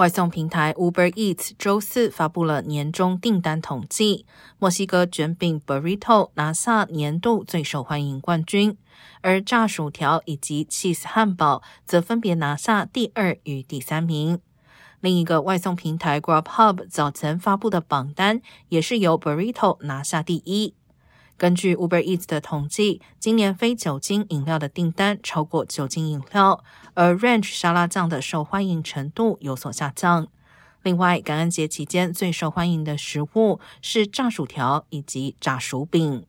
外送平台 Uber Eats 周四发布了年终订单统计，墨西哥卷饼 Burrito 拿下年度最受欢迎冠军，而炸薯条以及 cheese 汉堡则分别拿下第二与第三名。另一个外送平台 Grubhub 早前发布的榜单也是由 Burrito 拿下第一。根据 Uber Eats 的统计，今年非酒精饮料的订单超过酒精饮料，而 Ranch 沙拉酱的受欢迎程度有所下降。另外，感恩节期间最受欢迎的食物是炸薯条以及炸薯饼。